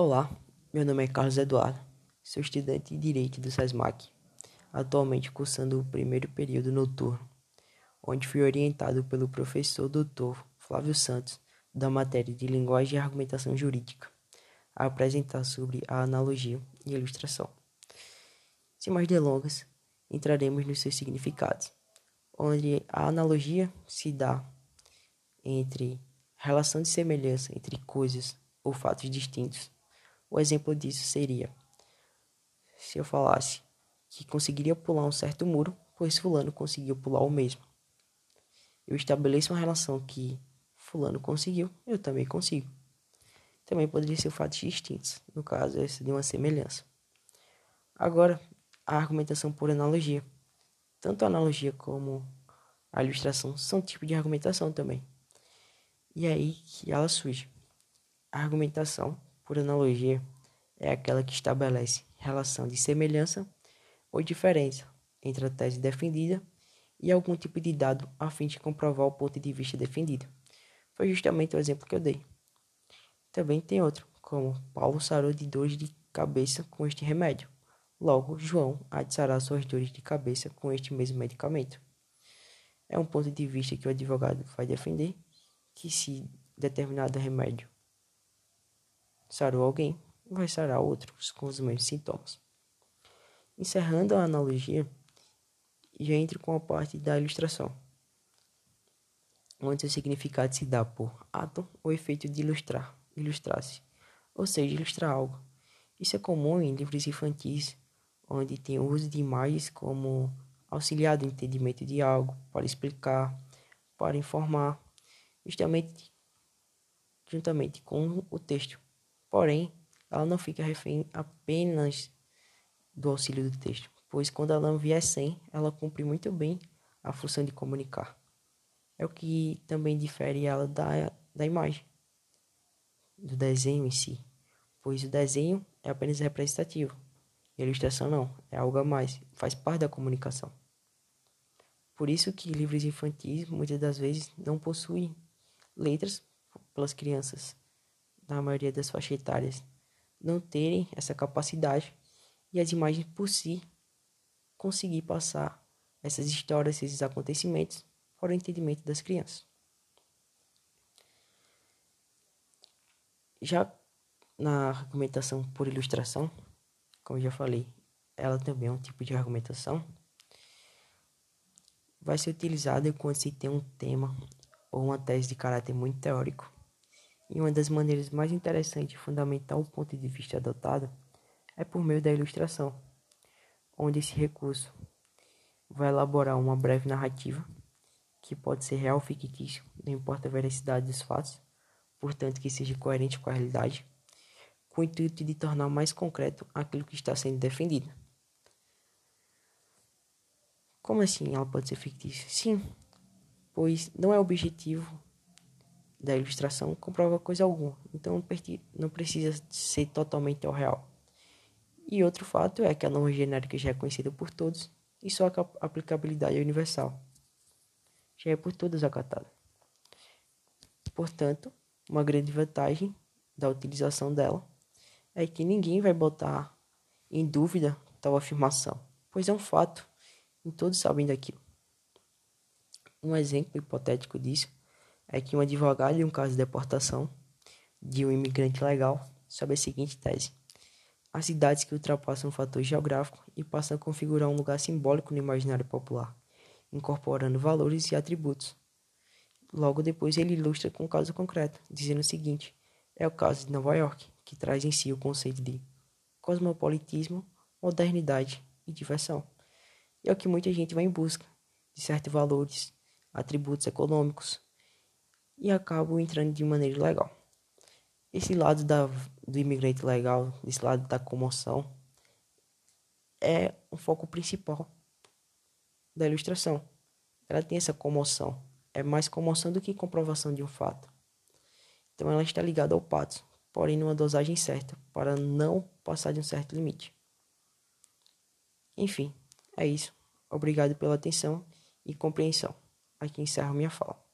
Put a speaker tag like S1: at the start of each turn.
S1: Olá, meu nome é Carlos Eduardo, sou estudante de Direito do SESMAC, atualmente cursando o primeiro período noturno, onde fui orientado pelo professor Dr. Flávio Santos, da matéria de Linguagem e Argumentação Jurídica, a apresentar sobre a analogia e ilustração. Sem mais delongas, entraremos nos seus significados, onde a analogia se dá entre relação de semelhança entre coisas ou fatos distintos o exemplo disso seria se eu falasse que conseguiria pular um certo muro, pois fulano conseguiu pular o mesmo. Eu estabeleço uma relação que fulano conseguiu, eu também consigo. Também poderia ser fatos distintos, no caso esse de uma semelhança. Agora, a argumentação por analogia. Tanto a analogia como a ilustração são tipo de argumentação também. E é aí que ela surge. A argumentação por analogia, é aquela que estabelece relação de semelhança ou diferença entre a tese defendida e algum tipo de dado a fim de comprovar o ponto de vista defendido. Foi justamente o exemplo que eu dei. Também tem outro, como Paulo sarou de dores de cabeça com este remédio. Logo, João há de sarar suas dores de cabeça com este mesmo medicamento. É um ponto de vista que o advogado vai defender que se determinado remédio sarou alguém, vai sarar outros com os mesmos sintomas. Encerrando a analogia, já entro com a parte da ilustração, onde o significado se dá por ato ou efeito de ilustrar, ilustrar-se, ou seja, ilustrar algo. Isso é comum em livros infantis, onde tem o uso de imagens como auxiliar do entendimento de algo, para explicar, para informar, justamente juntamente com o texto. Porém, ela não fica refém apenas do auxílio do texto, pois quando ela vier sem, ela cumpre muito bem a função de comunicar. É o que também difere ela da, da imagem, do desenho em si, pois o desenho é apenas representativo, a ilustração não, é algo a mais, faz parte da comunicação. Por isso que livros infantis muitas das vezes não possuem letras pelas crianças na maioria das faixas etárias, não terem essa capacidade e as imagens por si conseguir passar essas histórias, esses acontecimentos para o entendimento das crianças. Já na argumentação por ilustração, como eu já falei, ela também é um tipo de argumentação. Vai ser utilizada quando se tem um tema ou uma tese de caráter muito teórico e uma das maneiras mais interessantes de fundamentar o ponto de vista adotado é por meio da ilustração, onde esse recurso vai elaborar uma breve narrativa, que pode ser real ou fictício, não importa a veracidade dos fatos, portanto que seja coerente com a realidade, com o intuito de tornar mais concreto aquilo que está sendo defendido. Como assim ela pode ser fictícia? Sim, pois não é objetivo da ilustração comprova coisa alguma, então não precisa ser totalmente ao real. E outro fato é que a norma genérica já é conhecida por todos e sua aplicabilidade é universal. Já é por todos acatada. Portanto, uma grande vantagem da utilização dela é que ninguém vai botar em dúvida tal afirmação, pois é um fato e todos sabem daquilo. Um exemplo hipotético disso é que um advogado em um caso de deportação de um imigrante legal sob a seguinte tese: as cidades que ultrapassam o fator geográfico e passam a configurar um lugar simbólico no imaginário popular, incorporando valores e atributos. Logo depois ele ilustra com um caso concreto, dizendo o seguinte: é o caso de Nova York, que traz em si o conceito de cosmopolitismo, modernidade e diversão. E é o que muita gente vai em busca de certos valores, atributos econômicos, e acabam entrando de maneira legal. Esse lado da, do imigrante legal, esse lado da comoção, é o foco principal da ilustração. Ela tem essa comoção. É mais comoção do que comprovação de um fato. Então ela está ligada ao pato, porém numa dosagem certa, para não passar de um certo limite. Enfim, é isso. Obrigado pela atenção e compreensão. Aqui encerro minha fala.